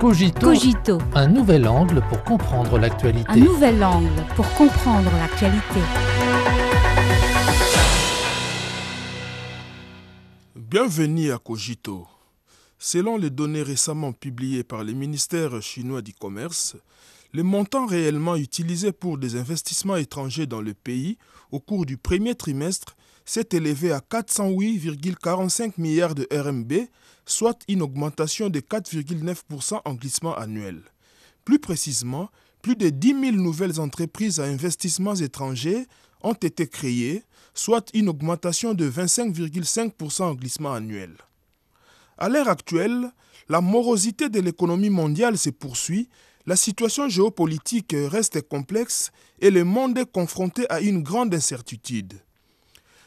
Cogito, Cogito, un nouvel angle pour comprendre un l'actualité. nouvel angle pour comprendre l'actualité. Bienvenue à Cogito. Selon les données récemment publiées par le ministère chinois du Commerce, le montant réellement utilisé pour des investissements étrangers dans le pays au cours du premier trimestre s'est élevé à 408,45 milliards de RMB, soit une augmentation de 4,9% en glissement annuel. Plus précisément, plus de 10 000 nouvelles entreprises à investissements étrangers ont été créées, soit une augmentation de 25,5% en glissement annuel. À l'heure actuelle, la morosité de l'économie mondiale se poursuit, la situation géopolitique reste complexe et le monde est confronté à une grande incertitude.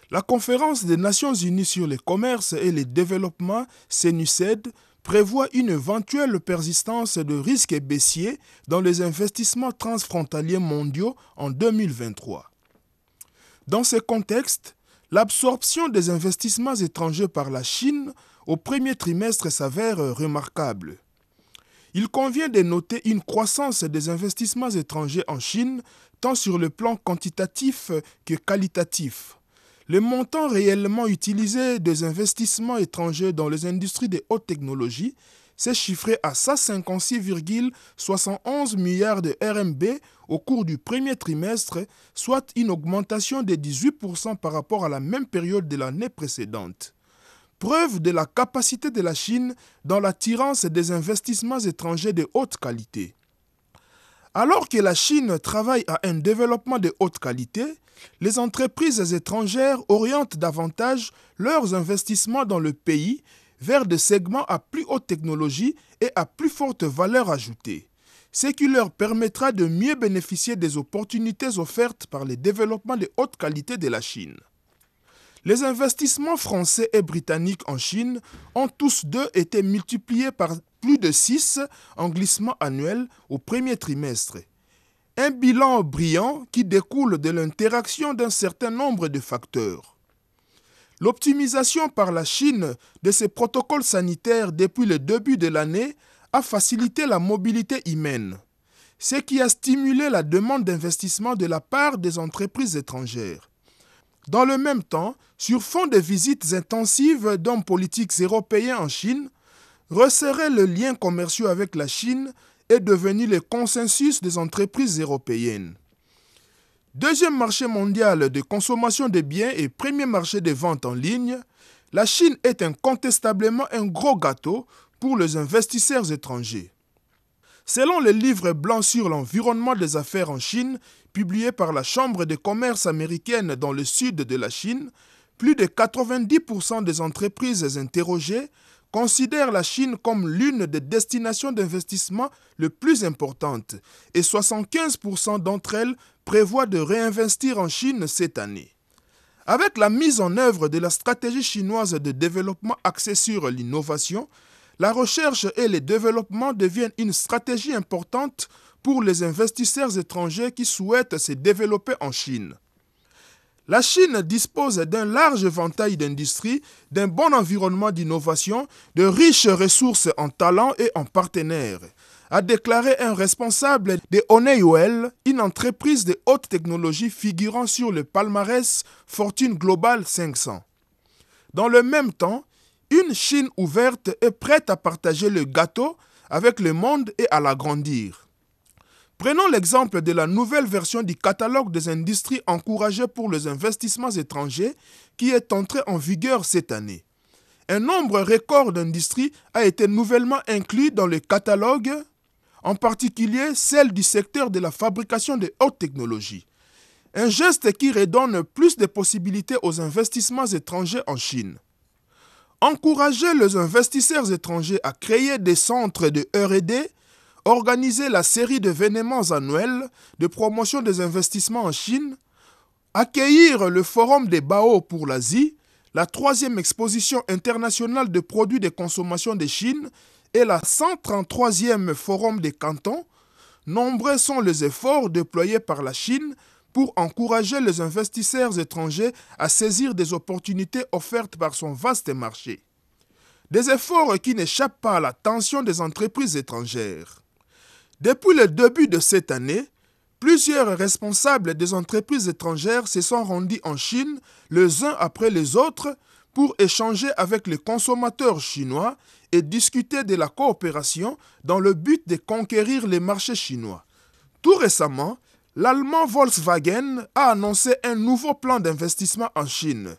La conférence des Nations Unies sur le commerce et le développement, CENUCED, prévoit une éventuelle persistance de risques baissiers dans les investissements transfrontaliers mondiaux en 2023. Dans ce contexte, l'absorption des investissements étrangers par la Chine au premier trimestre s'avère remarquable. Il convient de noter une croissance des investissements étrangers en Chine, tant sur le plan quantitatif que qualitatif. Le montant réellement utilisé des investissements étrangers dans les industries de haute technologie s'est chiffré à 156,71 milliards de RMB au cours du premier trimestre, soit une augmentation de 18% par rapport à la même période de l'année précédente. Preuve de la capacité de la Chine dans l'attirance des investissements étrangers de haute qualité. Alors que la Chine travaille à un développement de haute qualité, les entreprises étrangères orientent davantage leurs investissements dans le pays vers des segments à plus haute technologie et à plus forte valeur ajoutée, ce qui leur permettra de mieux bénéficier des opportunités offertes par le développement de haute qualité de la Chine. Les investissements français et britanniques en Chine ont tous deux été multipliés par plus de 6 en glissement annuel au premier trimestre. Un bilan brillant qui découle de l'interaction d'un certain nombre de facteurs. L'optimisation par la Chine de ses protocoles sanitaires depuis le début de l'année a facilité la mobilité humaine, ce qui a stimulé la demande d'investissement de la part des entreprises étrangères. Dans le même temps, sur fond de visites intensives d'hommes politiques européens en Chine, resserrer le lien commercial avec la Chine est devenu le consensus des entreprises européennes. Deuxième marché mondial de consommation de biens et premier marché de vente en ligne, la Chine est incontestablement un gros gâteau pour les investisseurs étrangers. Selon le livre blanc sur l'environnement des affaires en Chine, publié par la Chambre de commerce américaine dans le sud de la Chine, plus de 90% des entreprises interrogées considèrent la Chine comme l'une des destinations d'investissement les plus importantes et 75% d'entre elles prévoient de réinvestir en Chine cette année. Avec la mise en œuvre de la stratégie chinoise de développement axée sur l'innovation, la recherche et le développement deviennent une stratégie importante pour les investisseurs étrangers qui souhaitent se développer en Chine. La Chine dispose d'un large éventail d'industries, d'un bon environnement d'innovation, de riches ressources en talents et en partenaires, a déclaré un responsable de Honeywell, une entreprise de haute technologie figurant sur le palmarès Fortune Global 500. Dans le même temps, une Chine ouverte est prête à partager le gâteau avec le monde et à l'agrandir. Prenons l'exemple de la nouvelle version du catalogue des industries encouragées pour les investissements étrangers qui est entrée en vigueur cette année. Un nombre record d'industries a été nouvellement inclus dans le catalogue, en particulier celle du secteur de la fabrication de haute technologie. Un geste qui redonne plus de possibilités aux investissements étrangers en Chine. Encourager les investisseurs étrangers à créer des centres de RD organiser la série d'événements annuels de promotion des investissements en Chine, accueillir le Forum des Bao pour l'Asie, la troisième exposition internationale de produits de consommation de Chine et la 133e Forum des cantons, nombreux sont les efforts déployés par la Chine pour encourager les investisseurs étrangers à saisir des opportunités offertes par son vaste marché. Des efforts qui n'échappent pas à l'attention des entreprises étrangères. Depuis le début de cette année, plusieurs responsables des entreprises étrangères se sont rendus en Chine les uns après les autres pour échanger avec les consommateurs chinois et discuter de la coopération dans le but de conquérir les marchés chinois. Tout récemment, l'allemand Volkswagen a annoncé un nouveau plan d'investissement en Chine.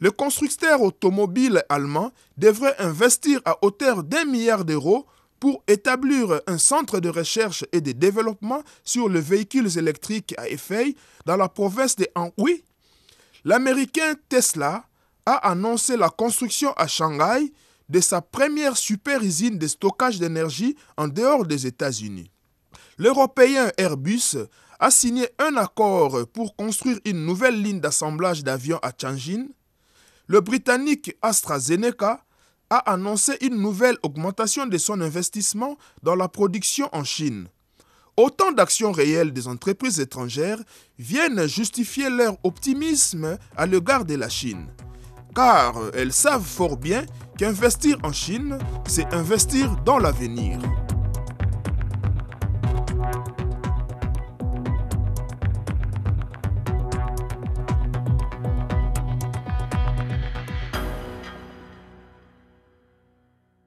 Le constructeur automobile allemand devrait investir à hauteur d'un milliard d'euros pour établir un centre de recherche et de développement sur les véhicules électriques à effet dans la province de Anhui. L'américain Tesla a annoncé la construction à Shanghai de sa première super usine de stockage d'énergie en dehors des États-Unis. L'Européen Airbus a signé un accord pour construire une nouvelle ligne d'assemblage d'avions à Tianjin. Le Britannique AstraZeneca a annoncé une nouvelle augmentation de son investissement dans la production en Chine. Autant d'actions réelles des entreprises étrangères viennent justifier leur optimisme à l'égard de la Chine, car elles savent fort bien qu'investir en Chine, c'est investir dans l'avenir.